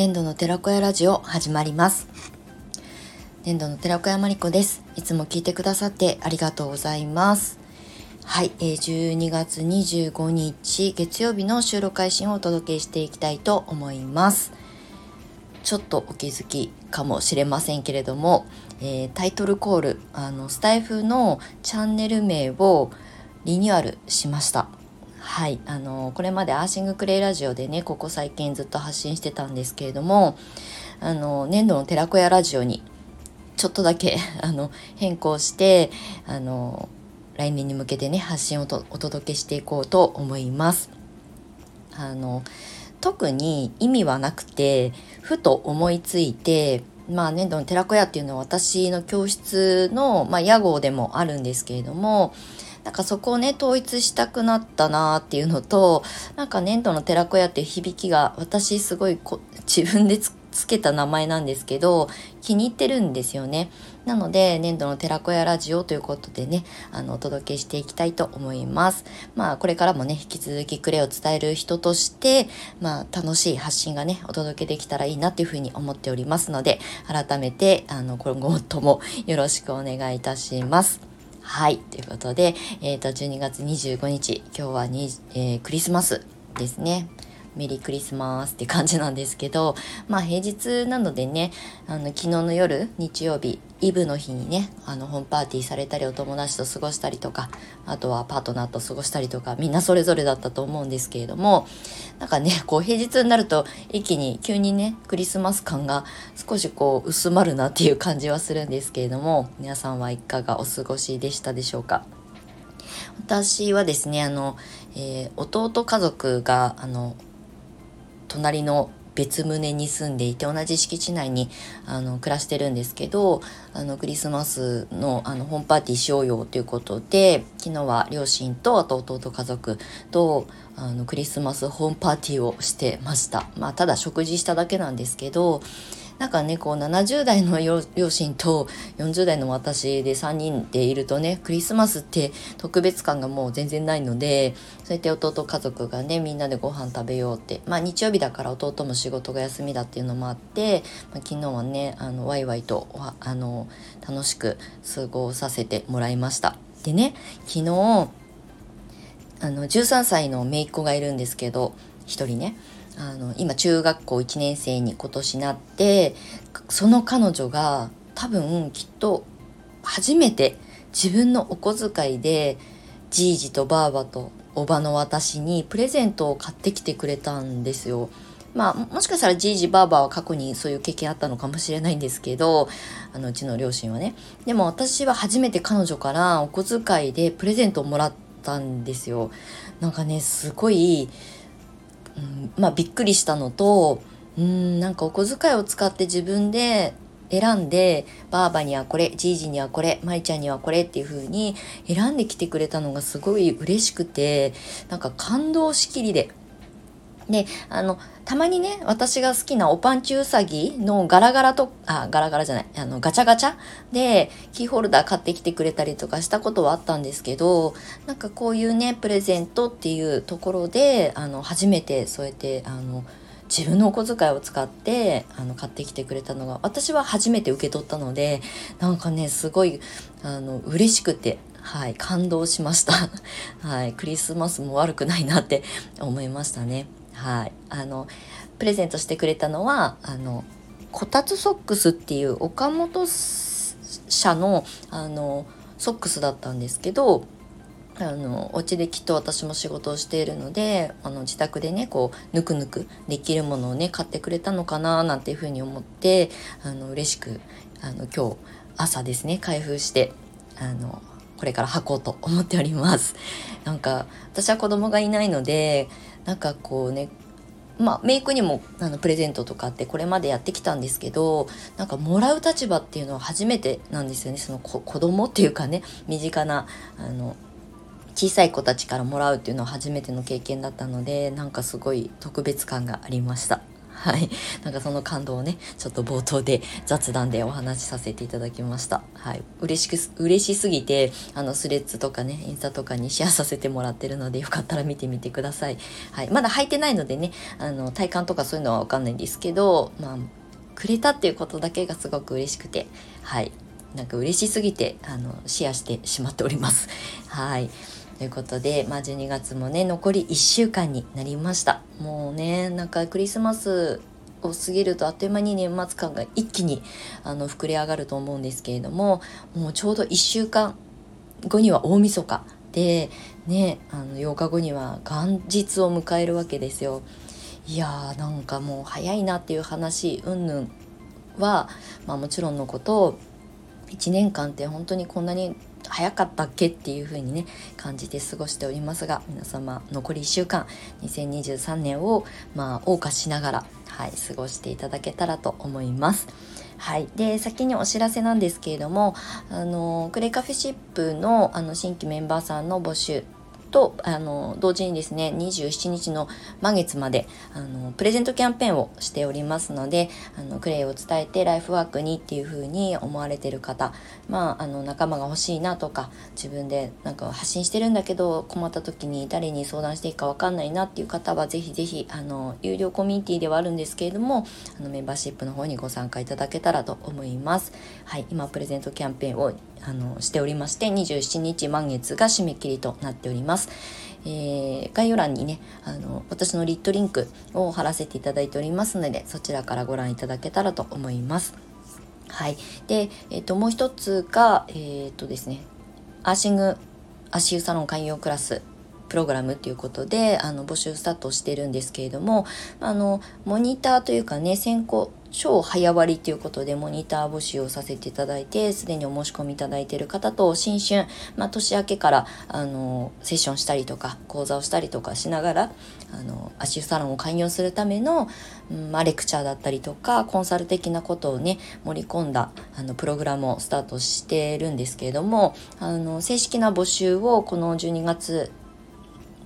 粘土の寺子屋ラジオ始まります。粘土の寺子屋まりこです。いつも聞いてくださってありがとうございます。はい、えー、12月25日月曜日の収録配信をお届けしていきたいと思います。ちょっとお気づきかもしれませんけれども、えー、タイトルコールあのスタイフのチャンネル名をリニューアルしました。はいあのこれまでアーシングクレイラジオでねここ最近ずっと発信してたんですけれどもあの粘土の寺子屋ラジオにちょっとだけ あの変更してあの来年に向けてね発信をとお届けしていこうと思います。あの特に意味はなくてふと思いついてまあ粘土の寺子屋っていうのは私の教室の、まあ、屋号でもあるんですけれどもなんかそこをね、統一したくなったなーっていうのと、なんか粘土の寺子屋っていう響きが私すごいこ自分でつけた名前なんですけど、気に入ってるんですよね。なので、粘土の寺子屋ラジオということでね、あの、お届けしていきたいと思います。まあ、これからもね、引き続きクレを伝える人として、まあ、楽しい発信がね、お届けできたらいいなっていうふうに思っておりますので、改めて、あの、今後ともよろしくお願いいたします。はい。ということで、えっ、ー、と、12月25日、今日はに、えー、クリスマスですね。メリークリスマスって感じなんですけど、まあ平日なのでね、あの昨日の夜、日曜日、イブの日にね、あのホームパーティーされたりお友達と過ごしたりとか、あとはパートナーと過ごしたりとか、みんなそれぞれだったと思うんですけれども、なんかね、こう平日になると一気に急にね、クリスマス感が少しこう薄まるなっていう感じはするんですけれども、皆さんはいかがお過ごしでしたでしょうか？私はですね、あの、えー、弟家族が、あの、隣の別棟に住んでいて同じ敷地内にあの暮らしてるんですけどあのクリスマスのあのホームパーティーしようよということで昨日は両親とあと弟家族とあのクリスマスホームパーティーをしてました。まあ、ただ食事しただけなんですけどなんかねこう70代の両親と40代の私で3人でいるとねクリスマスって特別感がもう全然ないのでそうやって弟家族がねみんなでご飯食べようってまあ日曜日だから弟も仕事が休みだっていうのもあって、まあ、昨日はねあのワイワイとあの楽しく過ごさせてもらいました。でね昨日あの13歳の姪っ子がいるんですけど1人ねあの今中学校1年生に今年なってその彼女が多分きっと初めて自分のお小遣いでじいじとばあばとおばの私にプレゼントを買ってきてくれたんですよ。まあ、もしかしたらじいじばあばは過去にそういう経験あったのかもしれないんですけど、あのうちの両親はね。でも私は初めて彼女からお小遣いでプレゼントをもらったんですよ。なんかね、すごい、うん、まあびっくりしたのとうんなんかお小遣いを使って自分で選んでばあばにはこれじいじにはこれまいちゃんにはこれっていう風に選んできてくれたのがすごい嬉しくてなんか感動しきりでで、あの、たまにね、私が好きなおパンチウサギのガラガラと、あ、ガラガラじゃない、あの、ガチャガチャ？でキーホルダー買ってきてくれたりとかしたことはあったんですけど、なんかこういうね、プレゼントっていうところで、あの、初めてそうやって、あの、自分のお小遣いを使ってあの買ってきてくれたのが私は初めて受け取ったのでなんかねすごいあの嬉しくてはい感動しました。はいクリスマスも悪くないなって思いましたね。はいあのプレゼントしてくれたのはあのこたつソックスっていう岡本社のあのソックスだったんですけどあのお家できっと私も仕事をしているのであの自宅でねこうぬくぬくできるものをね買ってくれたのかななんていうふうに思ってあの嬉しくあの今日朝ですね開封してあのこれから履こうと思っております。なんか私は子供がいないのでなんかこうねまあ、メイクにもあのプレゼントとかってこれまでやってきたんですけどなんかもらう立場っていうのは初めてなんですよねその子供っていうかね身近なあの小さい子たちからもらうっていうのは初めての経験だったのでなんかすごい特別感がありました。はい。なんかその感動をね、ちょっと冒頭で雑談でお話しさせていただきました。はい。嬉しく、嬉しすぎて、あの、スレッズとかね、インスタとかにシェアさせてもらってるので、よかったら見てみてください。はい。まだ履いてないのでね、あの、体感とかそういうのはわかんないんですけど、まあ、くれたっていうことだけがすごく嬉しくて、はい。なんか嬉しすぎて、あの、シェアしてしまっております。はい。ということで、まあ、12月もね残り1週間になりましたもうねなんかクリスマスを過ぎるとあっという間に年末感が一気にあの膨れ上がると思うんですけれどももうちょうど1週間後には大晦日でねあの8日後には元日を迎えるわけですよ。いやーなんかもう早いなっていう話うんぬんは、まあ、もちろんのこと1年間って本当にこんなに早かったっけっていう風にね感じて過ごしておりますが皆様残り1週間2023年をまあ謳歌しながらはい過ごしていただけたらと思います。はい、で先にお知らせなんですけれどもあのクレカフェシップのあの新規メンバーさんの募集とあの同時にですね27日の満月まであのプレゼントキャンペーンをしておりますのであのクレイを伝えてライフワークにっていう風に思われてる方まああの仲間が欲しいなとか自分でなんか発信してるんだけど困った時に誰に相談していいか分かんないなっていう方はぜひぜひあの有料コミュニティではあるんですけれどもあのメンバーシップの方にご参加いただけたらと思います。はい、今プレゼントキャンペーンをあのしておりまして27日満月が締め切りとなっております。えー、概要欄にねあの私のリットリンクを貼らせていただいておりますのでそちらからご覧いただけたらと思います。はい、で、えーと、もう一つが、えーとですね、アーシング足湯サロン開業クラスプログラムということであの募集スタートしてるんですけれどもあのモニターというかね先行超早割りということでモニター募集をさせていただいてすでにお申し込みいただいている方と新春、まあ、年明けからあのセッションしたりとか講座をしたりとかしながらあの足湯サロンを開業するための、うんまあ、レクチャーだったりとかコンサル的なことをね盛り込んだあのプログラムをスタートしてるんですけれどもあの正式な募集をこの12月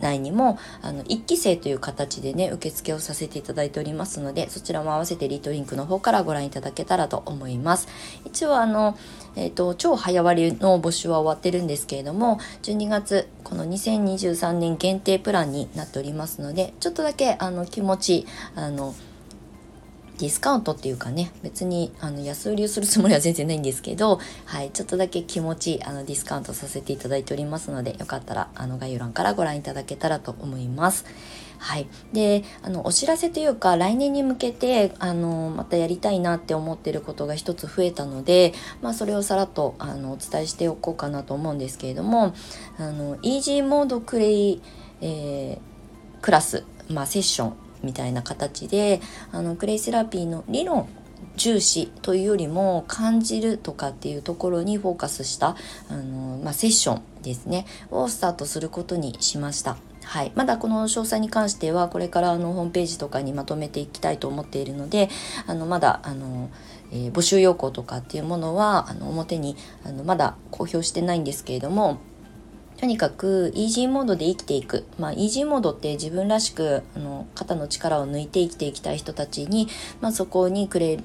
内にもあの1期生という形でね受付をさせていただいておりますのでそちらも合わせてリートリンクの方からご覧いただけたらと思います。一応あの、えーと、超早割の募集は終わってるんですけれども12月この2023年限定プランになっておりますのでちょっとだけあの気持ちあのディスカウントっていうかね別にあの安売りをするつもりは全然ないんですけど、はい、ちょっとだけ気持ちあのディスカウントさせていただいておりますのでよかったらあの概要欄からご覧いただけたらと思います。はい、であのお知らせというか来年に向けてあのまたやりたいなって思ってることが一つ増えたので、まあ、それをさらっとあのお伝えしておこうかなと思うんですけれどもあのイージーモードクレイ、えー、クラス、まあ、セッションみたいな形であのクレイセラピーの理論重視というよりも感じるとかっていうところにフォーカスしたあの、まあ、セッションですねをスタートすることにしました。はい、まだこの詳細に関してはこれからあのホームページとかにまとめていきたいと思っているのであのまだあの、えー、募集要項とかっていうものはあの表にあのまだ公表してないんですけれどもとにかくイージーモードで生きていく。まあ、イージーモードって自分らしく、あの、肩の力を抜いて生きていきたい人たちに、まあ、そこにくれ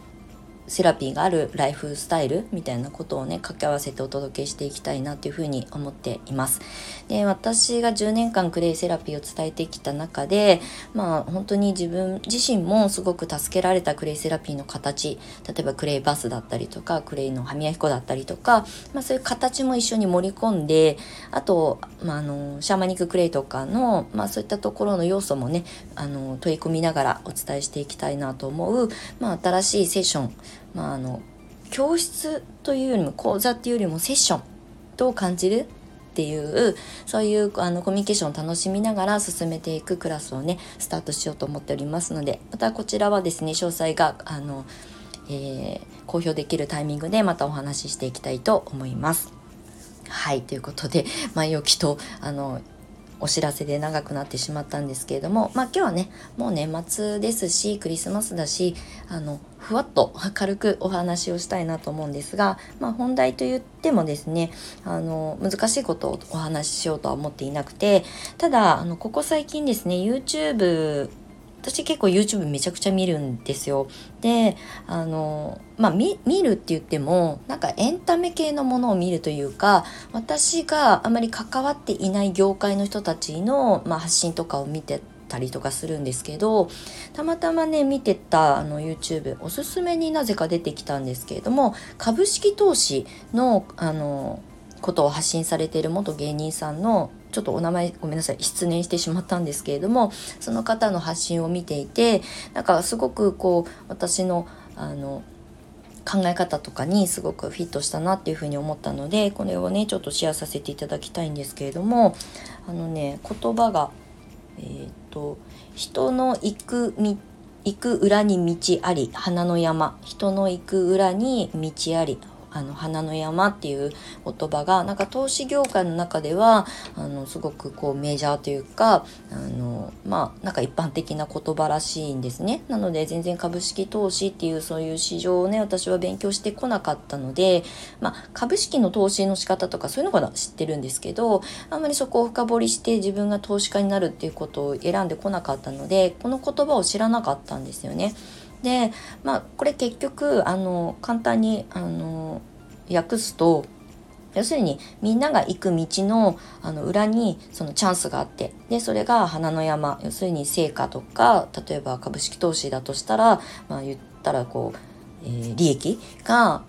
セラピーがあるライフスタイルみたいなことをね掛け合わせてお届けしていきたいなっていうふうに思っています。で私が10年間クレイセラピーを伝えてきた中でまあ本当に自分自身もすごく助けられたクレイセラピーの形例えばクレイバスだったりとかクレイの歯磨き粉だったりとか、まあ、そういう形も一緒に盛り込んであと、まあ、あのシャーマニッククレイとかの、まあ、そういったところの要素もねあの取り込みながらお伝えしていきたいなと思う、まあ、新しいセッションまあ、あの教室というよりも講座っていうよりもセッションどう感じるっていうそういうあのコミュニケーションを楽しみながら進めていくクラスをねスタートしようと思っておりますのでまたこちらはですね詳細があの、えー、公表できるタイミングでまたお話ししていきたいと思います。はいということで前置きとあのお知らせで長くなってしまったんですけれどもまあ今日はねもう年末ですしクリスマスだしあのふわっと軽くお話をしたいなと思うんですが、まあ、本題と言ってもですねあの難しいことをお話ししようとは思っていなくてただあのここ最近ですね YouTube 私結構 YouTube めちゃくちゃ見るんですよ。であのまあ見るって言ってもなんかエンタメ系のものを見るというか私があまり関わっていない業界の人たちの、まあ、発信とかを見てたりとかするんですけどたまたまね見てたあの YouTube おすすめになぜか出てきたんですけれども株式投資のあのことを発信されている元芸人さんのちょっとお名前ごめんなさい失念してしまったんですけれどもその方の発信を見ていてなんかすごくこう私のあの考え方とかにすごくフィットしたなっていうふうに思ったのでこれをねちょっとシェアさせていただきたいんですけれどもあのね言葉がえっ、と人の行く行く裏に道あり花の山。人の行く裏に道ありあの花の山っていう言葉がなんか投資業界の中ではあのすごくこうメジャーというかあのまあなんか一般的な言葉らしいんですねなので全然株式投資っていうそういう市場をね私は勉強してこなかったのでまあ株式の投資の仕方とかそういうのか知ってるんですけどあんまりそこを深掘りして自分が投資家になるっていうことを選んでこなかったのでこの言葉を知らなかったんですよね。でまあこれ結局あの簡単にあの訳すと要するにみんなが行く道のあの裏にそのチャンスがあってでそれが花の山要するに成果とか例えば株式投資だとしたら、まあ、言ったらこう、えー、利益が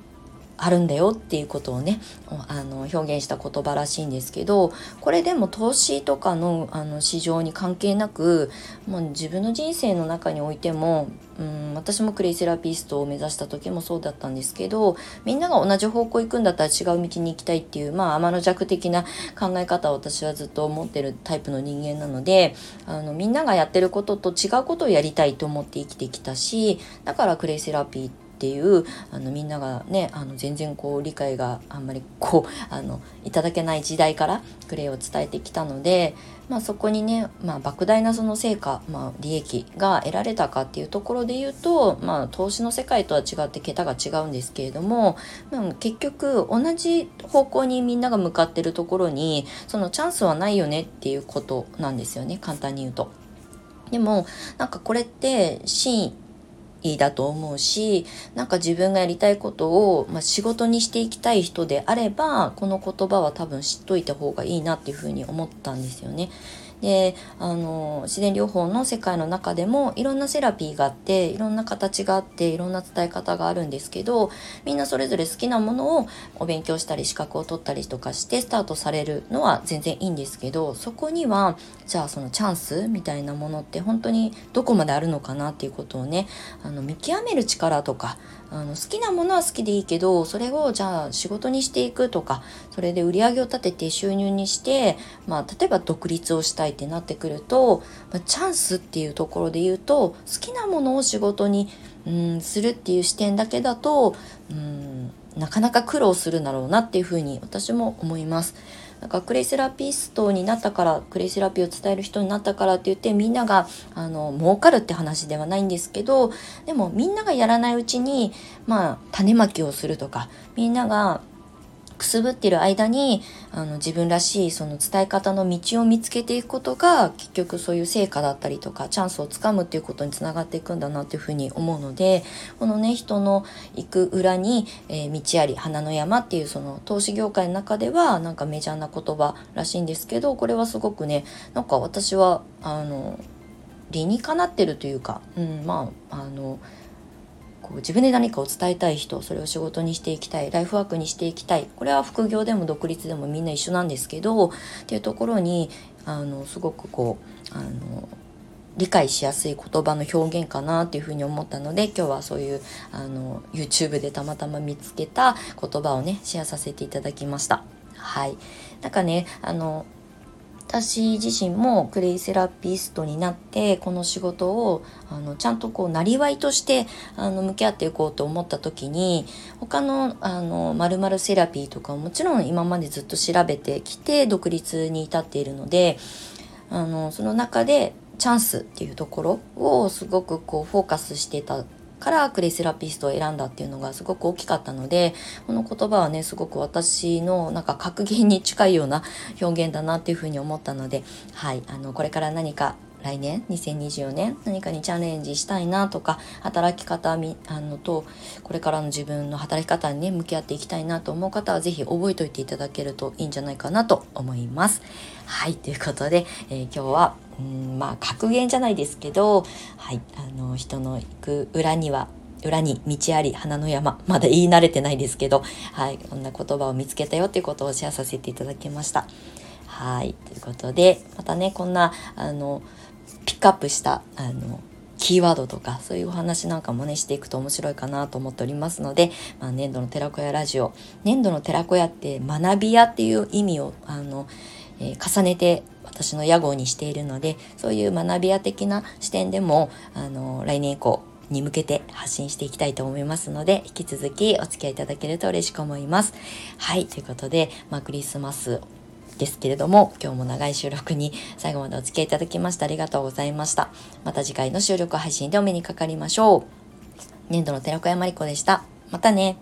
あるんだよっていうことをねあの表現した言葉らしいんですけどこれでも投資とかのあの市場に関係なくもう自分の人生の中においてもうん私もクレイセラピストを目指した時もそうだったんですけどみんなが同じ方向行くんだったら違う道に行きたいっていうまあ天の弱的な考え方を私はずっと思ってるタイプの人間なのであのみんながやってることと違うことをやりたいと思って生きてきたしだからクレイセラピーってっていうあのみんながねあの全然こう理解があんまりこう あのいただけない時代からクレイを伝えてきたので、まあ、そこにね、まあ、莫大なその成果、まあ、利益が得られたかっていうところで言うと、まあ、投資の世界とは違って桁が違うんですけれども、まあ、結局同じ方向にみんなが向かってるところにそのチャンスはないよねっていうことなんですよね簡単に言うと。でもなんかこれって真いだと思うしなんか自分がやりたいことを、まあ、仕事にしていきたい人であればこの言葉は多分知っといた方がいいなっていうふうに思ったんですよね。であの自然療法の世界の中でもいろんなセラピーがあっていろんな形があっていろんな伝え方があるんですけどみんなそれぞれ好きなものをお勉強したり資格を取ったりとかしてスタートされるのは全然いいんですけどそこにはじゃあそのチャンスみたいなものって本当にどこまであるのかなっていうことをねああの見極める力とかあの好きなものは好きでいいけどそれをじゃあ仕事にしていくとかそれで売り上げを立てて収入にして、まあ、例えば独立をしたいってなってくると、まあ、チャンスっていうところで言うと好きなものを仕事にうんするっていう視点だけだとうんなかなか苦労するんだろうなっていうふうに私も思います。なんかクレイセラピストになったからクレイセラピーを伝える人になったからって言ってみんながあの儲かるって話ではないんですけどでもみんながやらないうちにまあ種まきをするとかみんながくすぶってる間にあの自分らしいその伝え方の道を見つけていくことが結局そういう成果だったりとかチャンスをつかむっていうことにつながっていくんだなっていうふうに思うのでこのね人の行く裏に、えー、道あり花の山っていうその投資業界の中ではなんかメジャーな言葉らしいんですけどこれはすごくねなんか私はあの理にかなってるというか、うん、まああのこう自分で何かを伝えたい人それを仕事にしていきたいライフワークにしていきたいこれは副業でも独立でもみんな一緒なんですけどっていうところにあのすごくこうあの理解しやすい言葉の表現かなっていうふうに思ったので今日はそういうあの YouTube でたまたま見つけた言葉をねシェアさせていただきました。はい。なんかね、あの、私自身もクレイセラピストになってこの仕事をあのちゃんとこうなりわいとしてあの向き合っていこうと思った時に他のあの〇〇セラピーとかもちろん今までずっと調べてきて独立に至っているのであのその中でチャンスっていうところをすごくこうフォーカスしてたからクレイセラピストを選んだっていうのがすごく大きかったのでこの言葉はねすごく私のなんか格言に近いような表現だなっていうふうに思ったのではいあのこれから何か来年？2024年何かにチャレンジしたいなとか働き方みあのとこれからの自分の働き方にね向き合っていきたいなと思う方は是非覚えておいていただけるといいんじゃないかなと思います。はいということで、えー、今日はうんまあ格言じゃないですけどはいあの人の行く裏には裏に道あり花の山まだ言い慣れてないですけどはいこんな言葉を見つけたよっていうことをシェアさせていただきました。はいということでまたねこんなあのピックアップしたあのキーワードとかそういうお話なんかもねしていくと面白いかなと思っておりますので、まあ、年度の寺子屋ラジオ。年度の寺子屋って学び屋っていう意味をあの、えー、重ねて私の屋号にしているのでそういう学び屋的な視点でもあの来年以降に向けて発信していきたいと思いますので、引き続きお付き合いいただけると嬉しく思います。はい、ということで、まあ、クリスマスですけれども、今日も長い収録に最後までお付き合いいただきましてありがとうございました。また次回の収録配信でお目にかかりましょう。年度の寺子山理子でした。またね。